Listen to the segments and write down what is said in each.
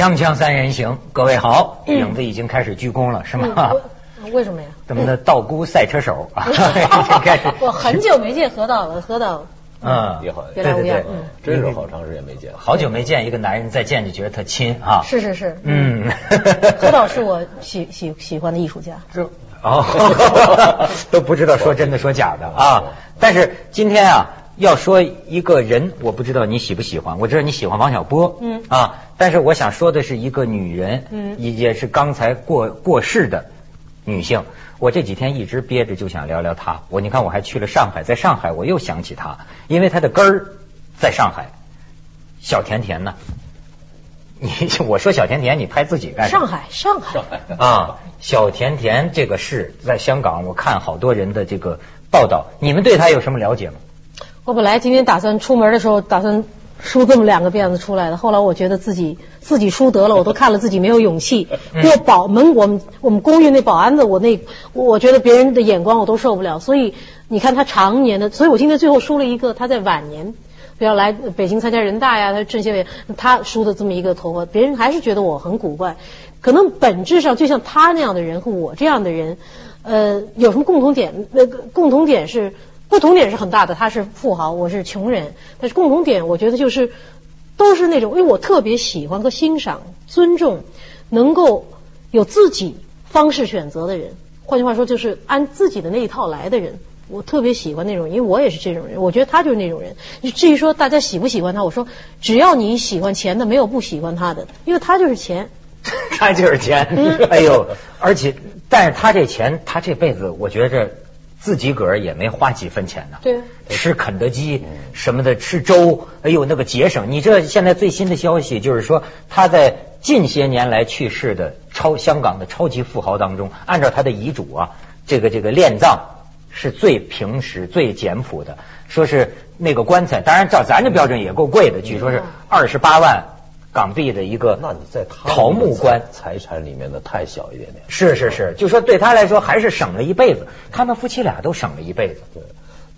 锵锵三人行，各位好，影子已经开始鞠躬了，是吗？嗯，为什么呀？咱们的道姑赛车手。已经开始。我很久没见何导了，何导。嗯，也好，别来无恙，嗯，真是好长时间没见，好久没见一个男人，再见就觉得特亲啊。是是是，嗯，何导是我喜喜喜欢的艺术家。这哦，都不知道说真的说假的啊。但是今天啊，要说一个人，我不知道你喜不喜欢，我知道你喜欢王小波，嗯。啊，但是我想说的是一个女人，嗯也也是刚才过过世的女性。我这几天一直憋着就想聊聊她。我你看我还去了上海，在上海我又想起她，因为她的根儿在上海。小甜甜呢？你我说小甜甜，你拍自己干什么？上海，上海，啊，小甜甜这个事在香港，我看好多人的这个报道，你们对她有什么了解吗？我本来今天打算出门的时候打算梳这么两个辫子出来的，后来我觉得自己自己梳得了，我都看了自己没有勇气 过保门，我们我们公寓那保安的，我那我觉得别人的眼光我都受不了，所以你看他常年的，所以我今天最后梳了一个他在晚年。不要来北京参加人大呀，他政协委，他梳的这么一个头发，别人还是觉得我很古怪。可能本质上，就像他那样的人和我这样的人，呃，有什么共同点？那个共同点是，不同点是很大的。他是富豪，我是穷人，但是共同点，我觉得就是都是那种，因为我特别喜欢和欣赏、尊重能够有自己方式选择的人。换句话说，就是按自己的那一套来的人。我特别喜欢那种，因为我也是这种人。我觉得他就是那种人。至于说大家喜不喜欢他，我说只要你喜欢钱的，没有不喜欢他的，因为他就是钱。他就是钱。哎呦，而且，但是他这钱，他这辈子，我觉着自己个儿也没花几分钱呢。对。吃肯德基什么的，吃粥，哎呦，那个节省。你这现在最新的消息就是说，他在近些年来去世的超香港的超级富豪当中，按照他的遗嘱啊，这个这个殓葬。是最平实、最简朴的，说是那个棺材，当然照咱这标准也够贵的，据说是二十八万港币的一个。那你在他桃木棺财产里面的太小一点点。是是是，就说对他来说还是省了一辈子，他们夫妻俩都省了一辈子。对，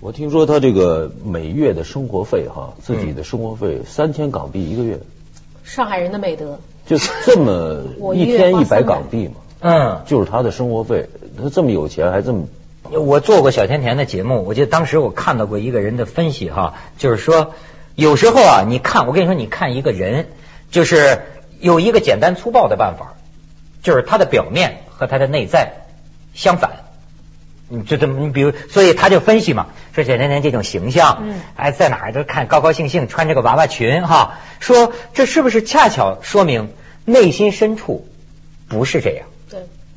我听说他这个每月的生活费哈，自己的生活费三千港币一个月。上海人的美德。就这么一天一百港币嘛，嗯，就是他的生活费。他这么有钱还这么。我做过小甜甜的节目，我记得当时我看到过一个人的分析哈，就是说有时候啊，你看我跟你说，你看一个人，就是有一个简单粗暴的办法，就是他的表面和他的内在相反。你就这么，你比如，所以他就分析嘛，说简甜甜这种形象，嗯，哎，在哪儿都看高高兴兴穿这个娃娃裙哈，说这是不是恰巧说明内心深处不是这样？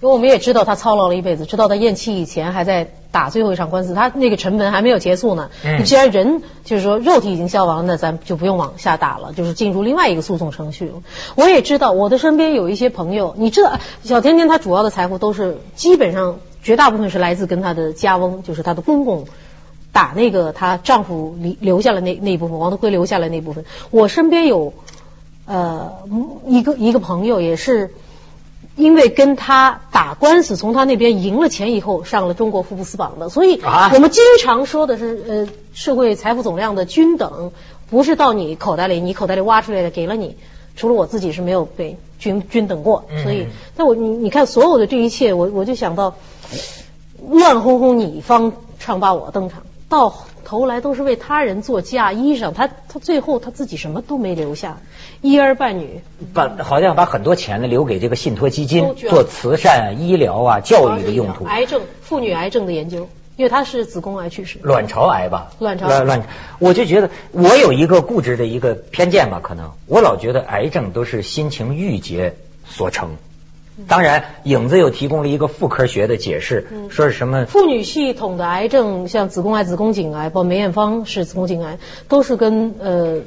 为我们也知道他操劳了一辈子，知道他咽气以前还在打最后一场官司，他那个成本还没有结束呢。嗯，既然人就是说肉体已经消亡，那咱就不用往下打了，就是进入另外一个诉讼程序。我也知道我的身边有一些朋友，你知道小甜甜她主要的财富都是基本上绝大部分是来自跟她的家翁，就是她的公公打那个她丈夫留留下了那那一部分，王德辉留下了那部分。我身边有呃一个一个朋友也是。因为跟他打官司，从他那边赢了钱以后，上了中国福布斯榜的，所以我们经常说的是，呃，社会财富总量的均等，不是到你口袋里，你口袋里挖出来的给了你，除了我自己是没有被均均等过，所以，但我你你看所有的这一切，我我就想到，乱哄哄你方唱罢我登场，到头来都是为他人做嫁衣裳，他他最后他自己什么都没留下。一儿半女，把好像把很多钱呢留给这个信托基金，做慈善、医疗啊、教育的用途。癌症、妇女癌症的研究，因为他是子宫癌去世。卵巢癌吧？卵巢卵卵，我就觉得我有一个固执的一个偏见吧，可能我老觉得癌症都是心情郁结所成。当然，影子又提供了一个妇科学的解释，说是什么？妇女系统的癌症，像子宫癌、子宫颈癌，包括梅艳芳是子宫颈癌，都是跟呃。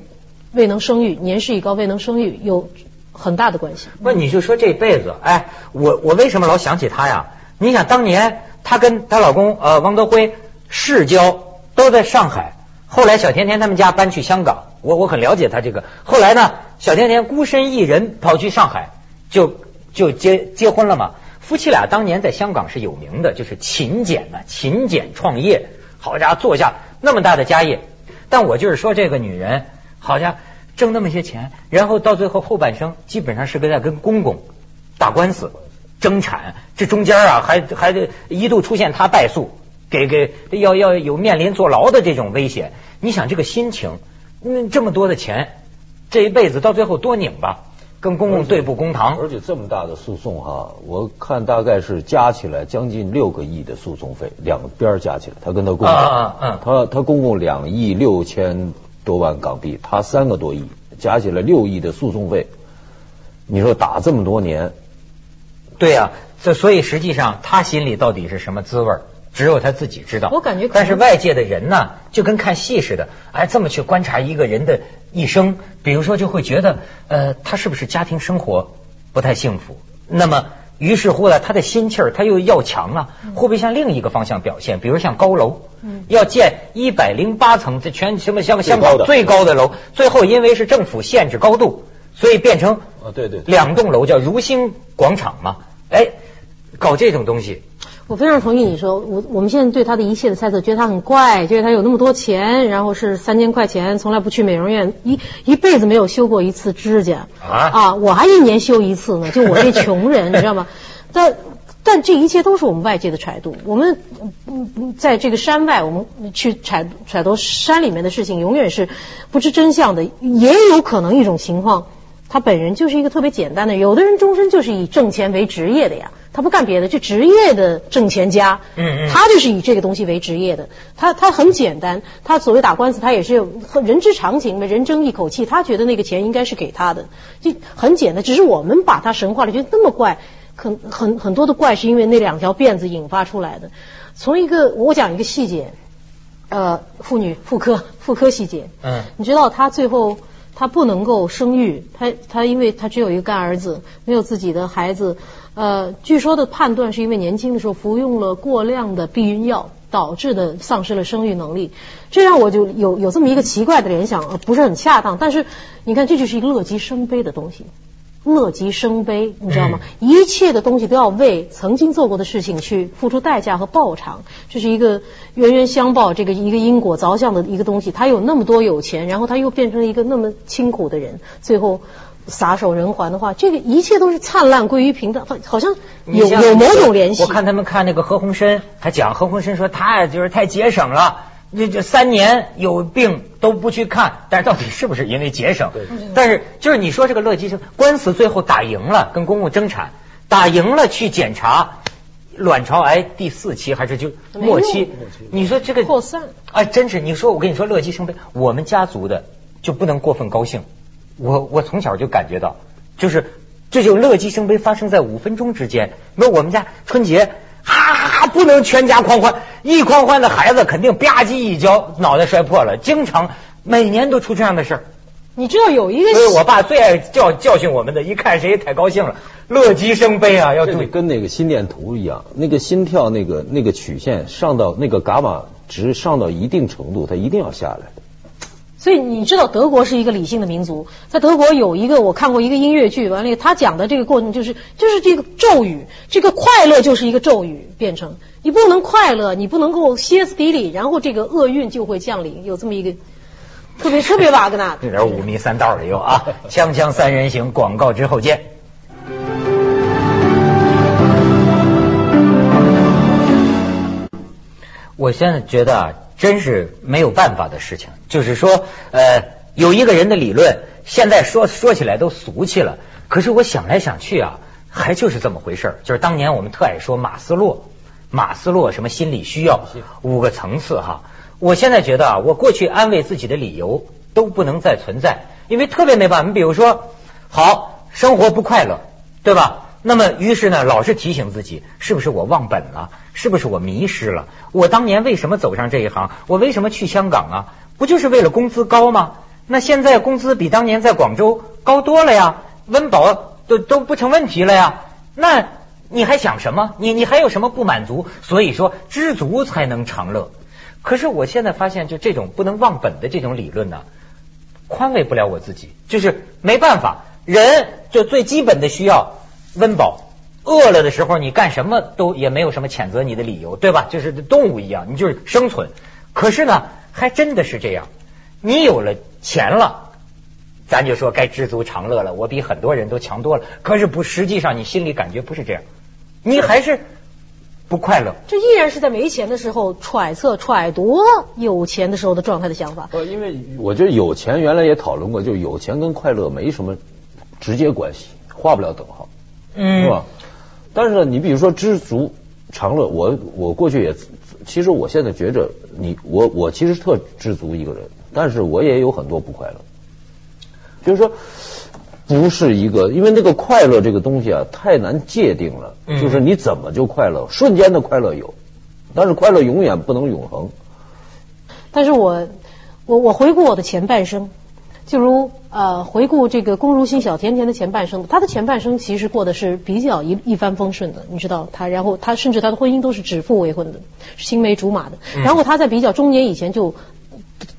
未能生育，年事已高，未能生育有很大的关系。不，你就说这辈子，哎，我我为什么老想起她呀？你想当年她跟她老公呃王德辉世交都在上海，后来小甜甜他们家搬去香港，我我很了解她这个。后来呢，小甜甜孤身一人跑去上海，就就结结婚了嘛。夫妻俩当年在香港是有名的，就是勤俭呐，勤俭创业，好家伙，做下那么大的家业。但我就是说这个女人。好像挣那么些钱，然后到最后后半生基本上是个在跟公公打官司、争产，这中间啊还 还得一度出现他败诉，给给要要有面临坐牢的这种危险。你想这个心情，嗯，这么多的钱，这一辈子到最后多拧巴，跟公公对簿公堂，而且这么大的诉讼哈，我看大概是加起来将近六个亿的诉讼费，两边加起来，他跟他公公，啊啊啊。他他公公两亿六千多万港币，他三个多亿，加起来六亿的诉讼费，你说打这么多年，对呀、这所以实际上他心里到底是什么滋味儿只有他自己知道。我感觉但是外界的人呢，就跟看戏似的，哎，这么去观察一个人的一生，比如说就会觉得，呃，他是不是家庭生活不太幸福？那么。于是乎呢，他的心气儿他又要强啊，会不会向另一个方向表现？比如像高楼，嗯要建一百零八层，这全什么香香港最高的最高的楼，最后因为是政府限制高度，所以变成啊对对对两栋楼叫如星广场嘛，哎，搞这种东西，我非常同意你说，我我们现在对他的一切的猜测，觉得他很怪，觉得他有那么多钱，然后是三千块钱，从来不去美容院，一一辈子没有修过一次指甲啊我还一年修一次呢，就我这穷人，你知道吗？但但这一切都是我们外界的揣度，我们在这个山外，我们去揣揣度山里面的事情，永远是不知真相的，也有可能一种情况。他本人就是一个特别简单的，有的人终身就是以挣钱为职业的呀，他不干别的，就职业的挣钱家。嗯嗯。他就是以这个东西为职业的，他他很简单，他所谓打官司，他也是有人之常情嘛，人争一口气，他觉得那个钱应该是给他的，就很简单，只是我们把他神化了，觉得那么怪，很很很多的怪是因为那两条辫子引发出来的。从一个我讲一个细节，呃，妇女妇科妇科细节，嗯。你知道他最后他不能够生育，他他因为他只有一个干儿子，没有自己的孩子，呃，据说的判断是因为年轻的时候服用了过量的避孕药导致的丧失了生育能力，这让我就有有这么一个奇怪的联想，不是很恰当，但是你看这就是一个乐极生悲的东西。乐极生悲，你知道吗？一切的东西都要为曾经做过的事情去付出代价和报偿，这是一个冤冤相报，这个一个因果着相的一个东西。他有那么多有钱，然后他又变成了一个那么清苦的人，最后撒手人寰的话，这个一切都是灿烂归于平淡，好好像有有某种联系。我看他们看那个何鸿燊，还讲何鸿燊说他就是太节省了，这这三年有病都不去看，但是到底是不是因为节省？但是就是你说这个乐基生官司最后打赢了，跟公公争产，打赢了去检查卵巢癌第四期还是就末期你说这个扩散哎，真是你说我跟你说乐极生悲，我们家族的就不能过分高兴。我我从小就感觉到，就是这就乐极生悲发生在五分钟之间。那我们家春节啊，不能全家狂欢，一狂欢的孩子肯定吧唧一跤脑袋摔破了，经常每年都出这样的事儿。你知道有一个所以我爸最爱教教训我们的，一看谁太高兴了，乐极生悲啊，要注意。跟那个心电图一样，那个心跳那个那个曲线上到那个伽马值上到一定程度，它一定要下来。所以你知道德国是一个理性的民族，在德国有一个我看过一个音乐剧，完了他讲的这个过程就是就是这个咒语，这个快乐就是一个咒语变成，你不能快乐，你不能够歇斯底里，然后这个厄运就会降临，有这么一个特别特别瓦格纳的。这点五迷三道的又啊，锵锵三人行，广告之后见。我现在觉得啊，真是没有办法的事情。就是说，呃，有一个人的理论，现在说说起来都俗气了。可是我想来想去啊，还就是这么回事儿。就是当年我们特爱说马斯洛，马斯洛什么心理需要五个层次哈。我现在觉得啊，我过去安慰自己的理由都不能再存在，因为特别没办法。你比如说，好，生活不快乐，对吧？那么，于是呢，老是提醒自己，是不是我忘本了？是不是我迷失了？我当年为什么走上这一行？我为什么去香港啊？不就是为了工资高吗？那现在工资比当年在广州高多了呀，温饱都都不成问题了呀。那你还想什么？你你还有什么不满足？所以说，知足才能长乐。可是我现在发现，就这种不能忘本的这种理论呢，宽慰不了我自己，就是没办法，人就最基本的需要温饱。饿了的时候，你干什么都也没有什么谴责你的理由，对吧？就是动物一样，你就是生存。可是呢，还真的是这样，你有了钱了，咱就说该知足常乐了，我比很多人都强多了。可是不，实际上你心里感觉不是这样，你还是不快乐。这依然是在没钱的时候揣测揣度有钱的时候的状态的想法。呃，因为我觉得有钱原来也讨论过，就有钱跟快乐没什么直接关系，画不了等号，嗯是吧？但是呢，你比如说知足常乐，我我过去也，其实我现在觉着你我我其实特知足一个人，但是我也有很多不快乐，就是说不是一个，因为那个快乐这个东西啊太难界定了，嗯就是你怎么就快乐，瞬间的快乐有，但是快乐永远不能永恒。但是我我我回顾我的前半生，就如呃回顾这个龚如心小甜甜的前半生，她的前半生其实过的是比较一一帆风顺的，你知道她，然后她甚至她的婚姻都是指腹为婚的，青梅竹马的，嗯然后她在比较中年以前就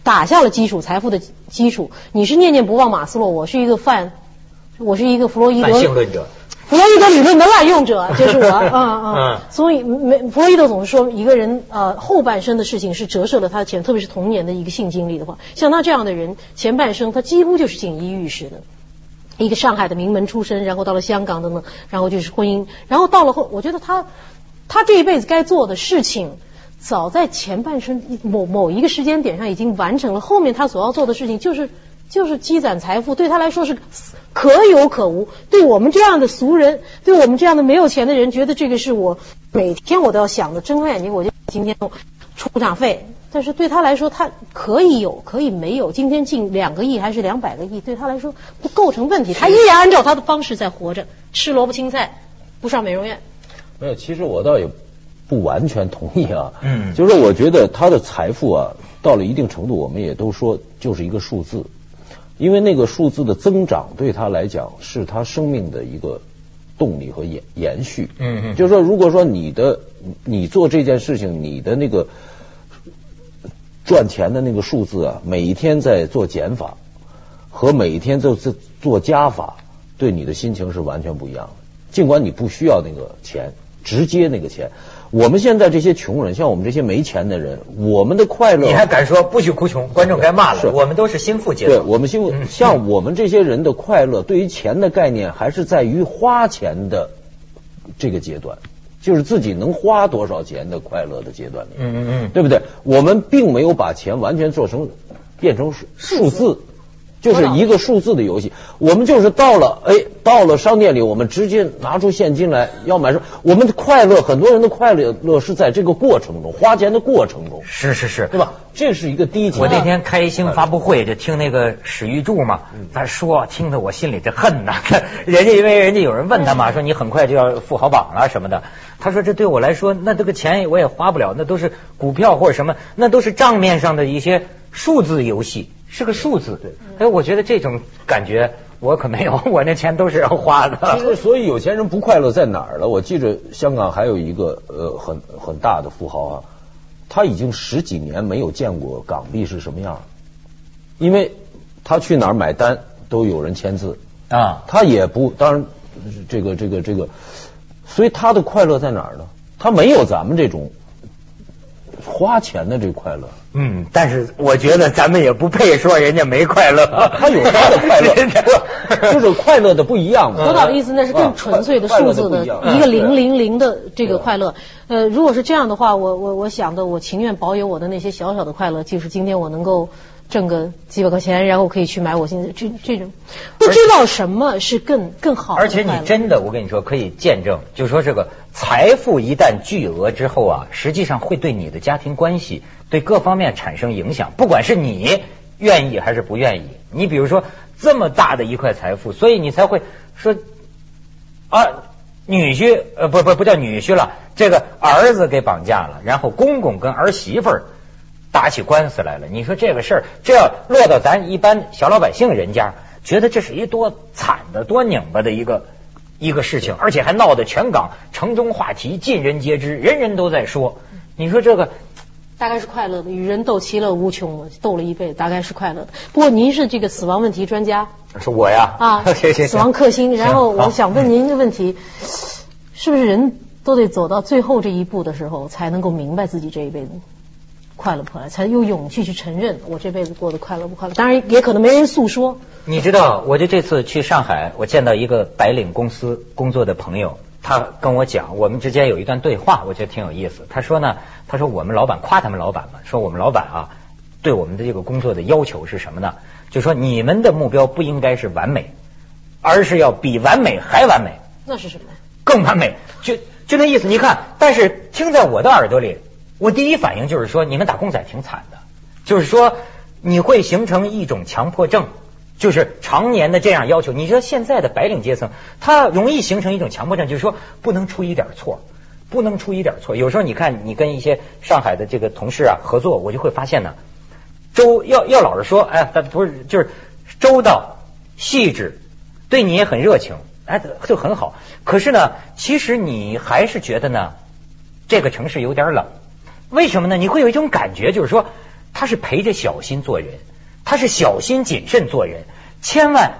打下了基础财富的基础。你是念念不忘马斯洛，我是一个范，我是一个弗洛伊德泛性论者。弗洛伊德理论的滥用者，就是我，嗯嗯嗯，所以没弗洛伊德总是说，一个人呃后半生的事情是折射了他前，特别是童年的一个性经历的话，像他这样的人，前半生他几乎就是锦衣玉食的。一个上海的名门出身，然后到了香港等等，然后就是婚姻，然后到了后，我觉得他他这一辈子该做的事情，早在前半生某某一个时间点上已经完成了，后面他所要做的事情就是就是积攒财富，对他来说是可有可无。对我们这样的俗人，对我们这样的没有钱的人，觉得这个是我每天我都要想的，睁开眼睛我就今天出场费。但是对他来说，他可以有，可以没有。今天进两个亿还是两百个亿，对他来说不构成问题。他依然按照他的方式在活着，吃萝卜青菜，不上美容院。没有，其实我倒也不完全同意啊。嗯就是我觉得他的财富啊，到了一定程度，我们也都说就是一个数字，因为那个数字的增长对他来讲是他生命的一个动力和延延续。嗯嗯就是说，如果说你的你做这件事情，你的那个赚钱的那个数字啊，每一天在做减法，和每一天做做做加法，对你的心情是完全不一样的。尽管你不需要那个钱，直接那个钱，我们现在这些穷人，像我们这些没钱的人，我们的快乐，你还敢说不许哭穷？观众该骂是了。我们都是心腹阶对。我们幸福，嗯像我们这些人的快乐，对于钱的概念还是在于花钱的这个阶段，就是自己能花多少钱的快乐的阶段里。嗯嗯嗯。对不对？我们并没有把钱完全做成变成数数字，就是一个数字的游戏。我们就是到了哎，到了商店里，我们直接拿出现金来要买什么。我们的快乐，很多人的快乐乐是在这个过程中，花钱的过程中，是是是，对吧？这是一个低级。我那天开新闻发布会，就听那个史玉柱嘛，他说，听得我心里这恨呐。人家因为人家有人问他嘛，说你很快就要富豪榜了什么的，他说这对我来说，那这个钱我也花不了，那都是股票或者什么，那都是账面上的一些数字游戏，是个数字。对哎，我觉得这种感觉我可没有，我那钱都是要花的其实，所以有钱人不快乐在哪儿了？我记着香港还有一个呃很很大的富豪啊，他已经十几年没有见过港币是什么样，因为他去哪儿买单都有人签字，啊，他也不当然这个这个这个，所以他的快乐在哪儿呢？他没有咱们这种花钱的这快乐。嗯，但是我觉得咱们也不配说人家没快乐，他有他的快乐，人家不就是快乐的不一样嘛。多岛意思那是更纯粹的数字的一个零零零的这个快乐。呃，如果是这样的话，我我我想的，我情愿保有我的那些小小的快乐，就是今天我能够挣个几百块钱，然后可以去买我现在这这种不知道什么是更更好的而且你真的，我跟你说，可以见证，就是说这个财富一旦巨额之后啊，实际上会对你的家庭关系、对各方面产生影响，不管是你愿意还是不愿意。你比如说这么大的一块财富，所以你才会说啊，女婿呃不不不叫女婿了，这个儿子给绑架了，然后公公跟儿媳妇儿。打起官司来了，你说这个事儿，这要落到咱一般小老百姓人家，觉得这是一多惨的、多拧巴的一个一个事情，而且还闹得全港城中话题，尽人皆知，人人都在说。你说这个大概是快乐的，与人斗其乐无穷，斗了一辈子，大概是快乐的。不过您是这个死亡问题专家是我呀啊，谢谢死亡克星。然后我想问您一个问题：是不是人都得走到最后这一步的时候，才能够明白自己这一辈子快乐不快乐，才有勇气去承认我这辈子过得快乐不快乐？当然，也可能没人诉说。你知道，我就这次去上海，我见到一个白领公司工作的朋友，他跟我讲，我们之间有一段对话，我觉得挺有意思。他说呢，他说我们老板夸他们老板嘛，说我们老板啊，对我们的这个工作的要求是什么呢？就说你们的目标不应该是完美，而是要比完美还完美，那是什么？更完美。就就那意思，你看，但是听在我的耳朵里，我第一反应就是说，你们打工仔挺惨的，就是说你会形成一种强迫症。就是常年的这样要求，你知道现在的白领阶层，他容易形成一种强迫症，就是说不能出一点错，不能出一点错。有时候你看，你跟一些上海的这个同事啊合作，我就会发现呢，周要要老实说，哎，他不是就是周到细致，对你也很热情，哎，就很好。可是呢，其实你还是觉得呢，这个城市有点冷。为什么呢？你会有一种感觉，就是说他是陪着小心做人。他是小心谨慎做人，千万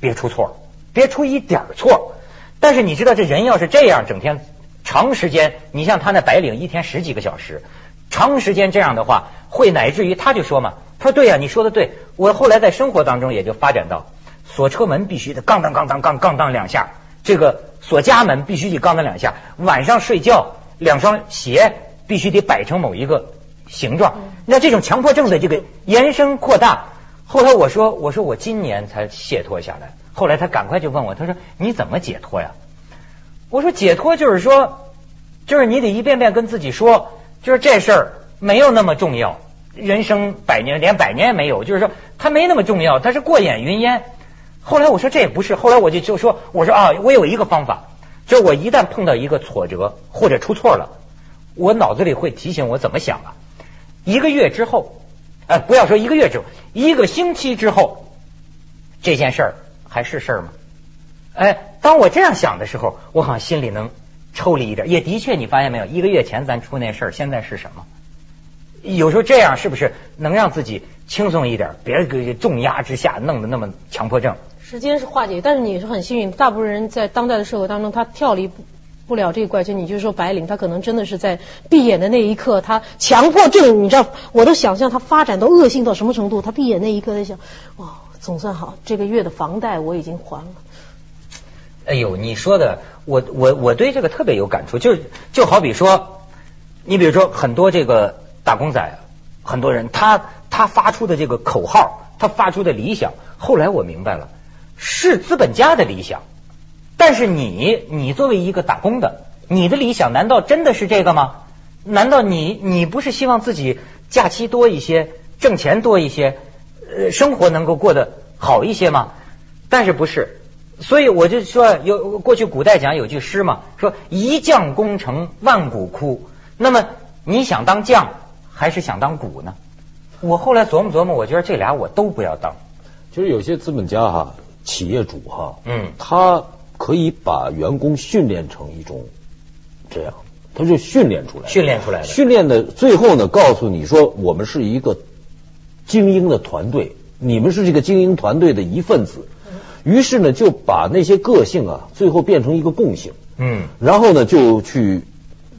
别出错，别出一点错。但是你知道，这人要是这样，整天长时间，你像他那白领，一天十几个小时，长时间这样的话，会乃至于他就说嘛，他说对呀，你说的对。我后来在生活当中也就发展到，锁车门必须得杠当杠当杠杠当两下，这个锁家门必须得杠当两下，晚上睡觉两双鞋必须得摆成某一个形状。那这种强迫症的这个延伸扩大。后来我说，我说我今年才解脱下来。后来他赶快就问我，他说你怎么解脱呀？我说解脱就是说，就是你得一遍遍跟自己说，就是这事儿没有那么重要，人生百年连百年也没有，就是说它没那么重要，它是过眼云烟。后来我说这也不是，后来我就就说，我说啊，我有一个方法，就是我一旦碰到一个挫折或者出错了，我脑子里会提醒我怎么想啊，一个月之后。哎，不要说一个月之后，一个星期之后，这件事儿还是事儿吗？哎，当我这样想的时候，我好像心里能抽离一点。也的确，你发现没有，一个月前咱出那事儿，现在是什么？有时候这样是不是能让自己轻松一点？别给重压之下弄得那么强迫症。时间是化解，但是你是很幸运，大部分人在当代的社会当中，他跳离不。不了这个怪圈，你就说白领，他可能真的是在闭眼的那一刻，他强迫症，你知道，我都想象他发展到恶性到什么程度。他闭眼那一刻在想，哦，总算好，这个月的房贷我已经还了。哎呦，你说的，我我我对这个特别有感触，就是就好比说，你比如说很多这个打工仔，很多人他他发出的这个口号，他发出的理想，后来我明白了，是资本家的理想。但是你，你作为一个打工的，你的理想难道真的是这个吗？难道你，你不是希望自己假期多一些，挣钱多一些，呃，生活能够过得好一些吗？但是不是，所以我就说，有过去古代讲有句诗嘛，说一将功成万骨枯。那么你想当将还是想当骨呢？我后来琢磨琢磨，我觉得这俩我都不要当。就是有些资本家哈，企业主哈，嗯，他。可以把员工训练成一种这样，他就训练出来，训练出来的，训练的最后呢，告诉你说，我们是一个精英的团队，你们是这个精英团队的一份子。于是呢，就把那些个性啊，最后变成一个共性。嗯，然后呢，就去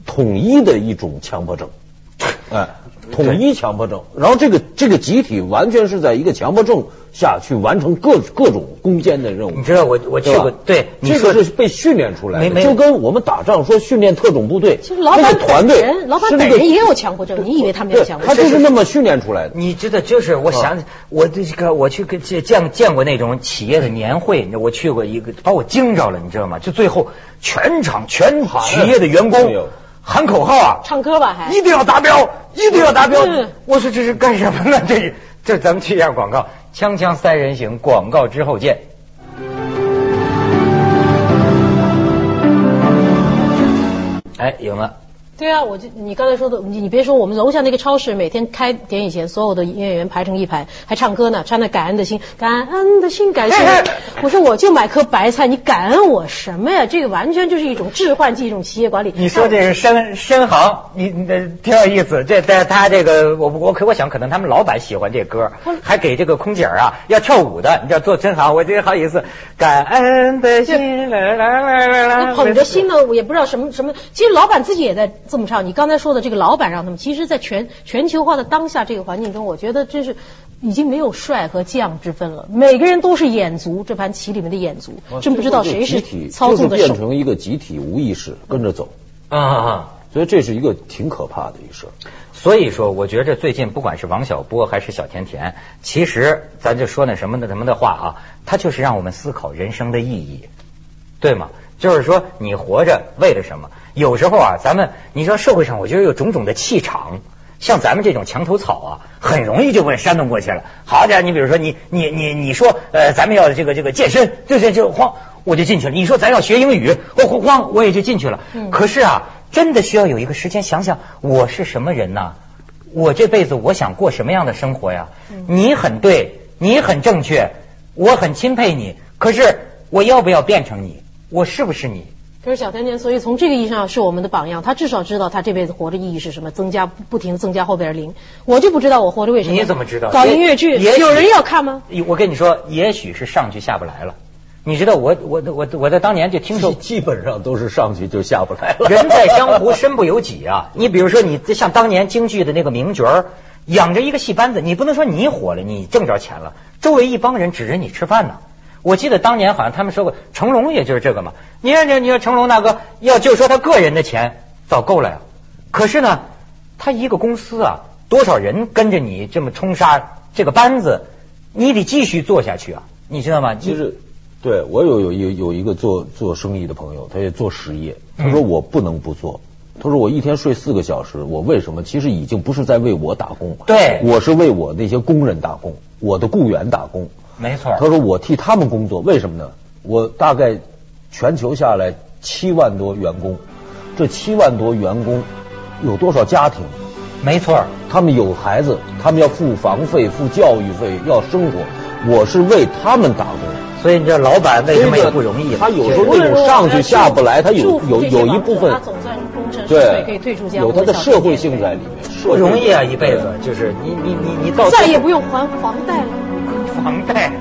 统一的一种强迫症，哎。统一强迫症，然后这个这个集体完全是在一个强迫症下去完成各各种攻坚的任务。你知道我我去过，对，这个是被训练出来的，就跟我们打仗说训练特种部队，其实老板团队，老板本人也有强迫症，你以为他没有强迫症？他就是那么训练出来的。你知道，就是我想，我这个我去跟见见过那种企业的年会，我去过一个，把我惊着了，你知道吗？就最后全场全企业的员工。喊口号啊！唱歌吧，还一定要达标，一定要达标。我说这是干什么呢？这 这，咱们去一下广告，锵锵三人行，广告之后见。哎，赢了。对啊，我就你刚才说的，你你别说，我们楼下那个超市每天开点以前，所有的营业员排成一排，还唱歌呢，唱那感恩的心，感恩的心，感谢。我说我就买颗白菜，你感恩我什么呀？这个完全就是一种置换剂，一种企业管理。你说这是深深行，你你挺有意思。这在他这个，我我可我想，可能他们老板喜欢这歌，还给这个空姐啊要跳舞的，你知道做深航，我觉得好意思。感恩的心，来来来来来，捧着心呢，我也不知道什么什么。其实老板自己也在。这么差。你刚才说的这个老板让他们，其实，在全全球化的当下这个环境中，我觉得真是已经没有帅和将之分了，每个人都是眼族，这盘棋里面的眼族，真不知道谁是操纵的手。变成一个集体无意识跟着走啊啊！所以这是一个挺可怕的一事。所以说，我觉着最近不管是王小波还是小甜甜，其实咱就说那什么的什么的话啊，他就是让我们思考人生的意义，对吗？就是说，你活着为了什么？有时候啊，咱们你说社会上，我觉得有种种的气场，像咱们这种墙头草啊，很容易就被煽动过去了。好家伙，你比如说你你你你说呃，咱们要这个这个健身，对对就慌我就进去了。你说咱要学英语，我慌我也就进去了。可是啊。真的需要有一个时间想想，我是什么人呐？我这辈子我想过什么样的生活呀？你很对，你很正确，我很钦佩你。可是我要不要变成你？我是不是你？可是小甜甜，所以从这个意义上是我们的榜样。他至少知道他这辈子活着意义是什么，增加不停的增加后边的零。我就不知道我活着为什么。你怎么知道？搞音乐剧，有人要看吗？我跟你说，也许是上去下不来了。你知道我我我我在当年就听说，基本上都是上去就下不来了。人在江湖身不由己啊！你比如说，你像当年京剧的那个名角儿，养着一个戏班子，你不能说你火了，你挣着钱了，周围一帮人指着你吃饭呢。我记得当年好像他们说过，成龙也就是这个嘛。你看你你说成龙大哥，要就说他个人的钱早够了呀。可是呢，他一个公司啊，多少人跟着你这么冲杀这个班子，你得继续做下去啊，你知道吗？就是。对，我有有有有一个做做生意的朋友，他也做实业。他说我不能不做。他说我一天睡四个小时，我为什么？其实已经不是在为我打工，对，我是为我那些工人打工，我的雇员打工。没错。他说我替他们工作，为什么呢？我大概全球下来七万多员工，这七万多员工有多少家庭？没错，他们有孩子，他们要付房费、付教育费，要生活。我是为他们打工。所以你这老板为什么也不容易？他有时候那种上去下不来，他有有有一部分，对，有他的社会性在里面。不容易啊，一辈子就是你你你你到再也不用还房贷了，房贷。